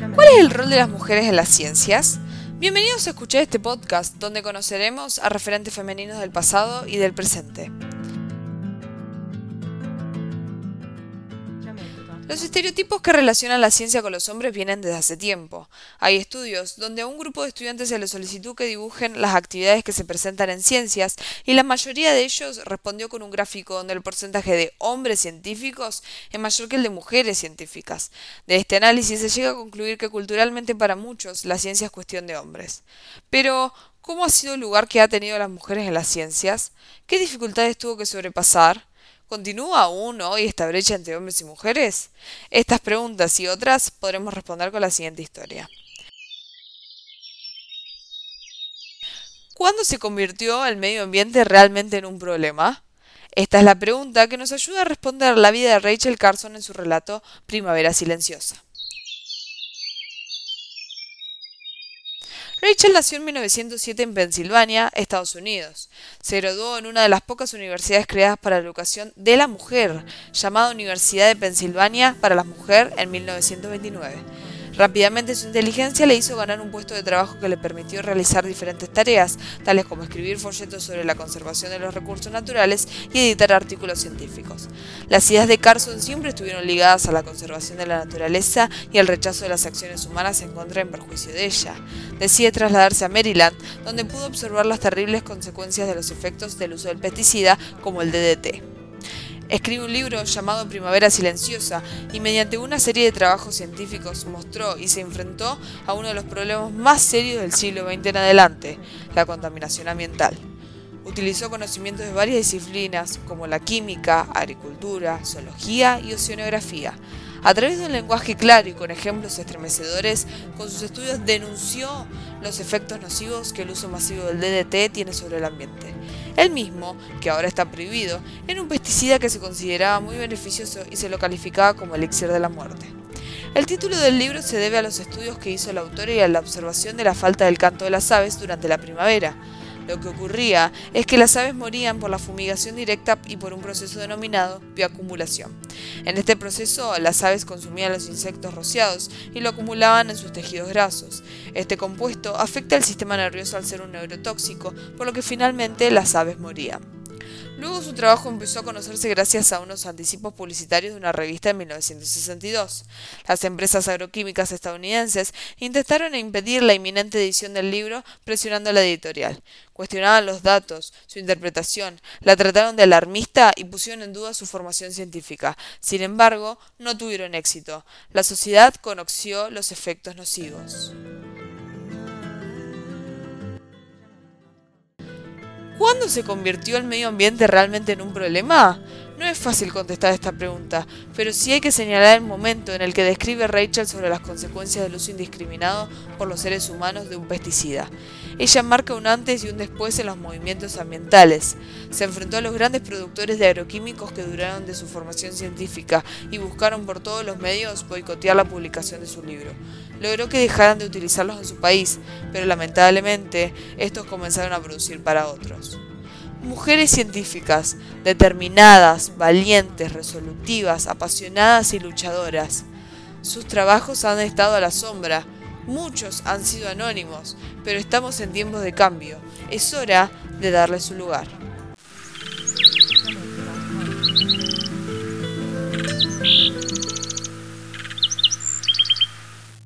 ¿Cuál es el rol de las mujeres en las ciencias? Bienvenidos a escuchar este podcast donde conoceremos a referentes femeninos del pasado y del presente. Los estereotipos que relacionan la ciencia con los hombres vienen desde hace tiempo. Hay estudios donde a un grupo de estudiantes se les solicitó que dibujen las actividades que se presentan en ciencias y la mayoría de ellos respondió con un gráfico donde el porcentaje de hombres científicos es mayor que el de mujeres científicas. De este análisis se llega a concluir que culturalmente para muchos la ciencia es cuestión de hombres. Pero, ¿cómo ha sido el lugar que ha tenido las mujeres en las ciencias? ¿Qué dificultades tuvo que sobrepasar? ¿Continúa aún hoy esta brecha entre hombres y mujeres? Estas preguntas y otras podremos responder con la siguiente historia. ¿Cuándo se convirtió el medio ambiente realmente en un problema? Esta es la pregunta que nos ayuda a responder la vida de Rachel Carson en su relato Primavera Silenciosa. Rachel nació en 1907 en Pensilvania, Estados Unidos. Se graduó en una de las pocas universidades creadas para la educación de la mujer, llamada Universidad de Pensilvania para la Mujer en 1929. Rápidamente su inteligencia le hizo ganar un puesto de trabajo que le permitió realizar diferentes tareas, tales como escribir folletos sobre la conservación de los recursos naturales y editar artículos científicos. Las ideas de Carson siempre estuvieron ligadas a la conservación de la naturaleza y al rechazo de las acciones humanas en contra en perjuicio de ella. Decide trasladarse a Maryland, donde pudo observar las terribles consecuencias de los efectos del uso del pesticida como el DDT. Escribe un libro llamado Primavera Silenciosa y mediante una serie de trabajos científicos mostró y se enfrentó a uno de los problemas más serios del siglo XX en adelante, la contaminación ambiental. Utilizó conocimientos de varias disciplinas como la química, agricultura, zoología y oceanografía. A través de un lenguaje claro y con ejemplos estremecedores, con sus estudios denunció los efectos nocivos que el uso masivo del DDT tiene sobre el ambiente. El mismo, que ahora está prohibido, era un pesticida que se consideraba muy beneficioso y se lo calificaba como elixir de la muerte. El título del libro se debe a los estudios que hizo el autor y a la observación de la falta del canto de las aves durante la primavera. Lo que ocurría es que las aves morían por la fumigación directa y por un proceso denominado bioacumulación. En este proceso, las aves consumían los insectos rociados y lo acumulaban en sus tejidos grasos. Este compuesto afecta al sistema nervioso al ser un neurotóxico, por lo que finalmente las aves morían. Luego su trabajo empezó a conocerse gracias a unos anticipos publicitarios de una revista en 1962. Las empresas agroquímicas estadounidenses intentaron impedir la inminente edición del libro presionando a la editorial. Cuestionaban los datos, su interpretación, la trataron de alarmista y pusieron en duda su formación científica. Sin embargo, no tuvieron éxito. La sociedad conoció los efectos nocivos. ¿Cuándo se convirtió el medio ambiente realmente en un problema? No es fácil contestar esta pregunta, pero sí hay que señalar el momento en el que describe Rachel sobre las consecuencias del uso indiscriminado por los seres humanos de un pesticida. Ella marca un antes y un después en los movimientos ambientales. Se enfrentó a los grandes productores de agroquímicos que duraron de su formación científica y buscaron por todos los medios boicotear la publicación de su libro. Logró que dejaran de utilizarlos en su país, pero lamentablemente estos comenzaron a producir para otros. Mujeres científicas, determinadas, valientes, resolutivas, apasionadas y luchadoras. Sus trabajos han estado a la sombra, muchos han sido anónimos, pero estamos en tiempos de cambio. Es hora de darle su lugar.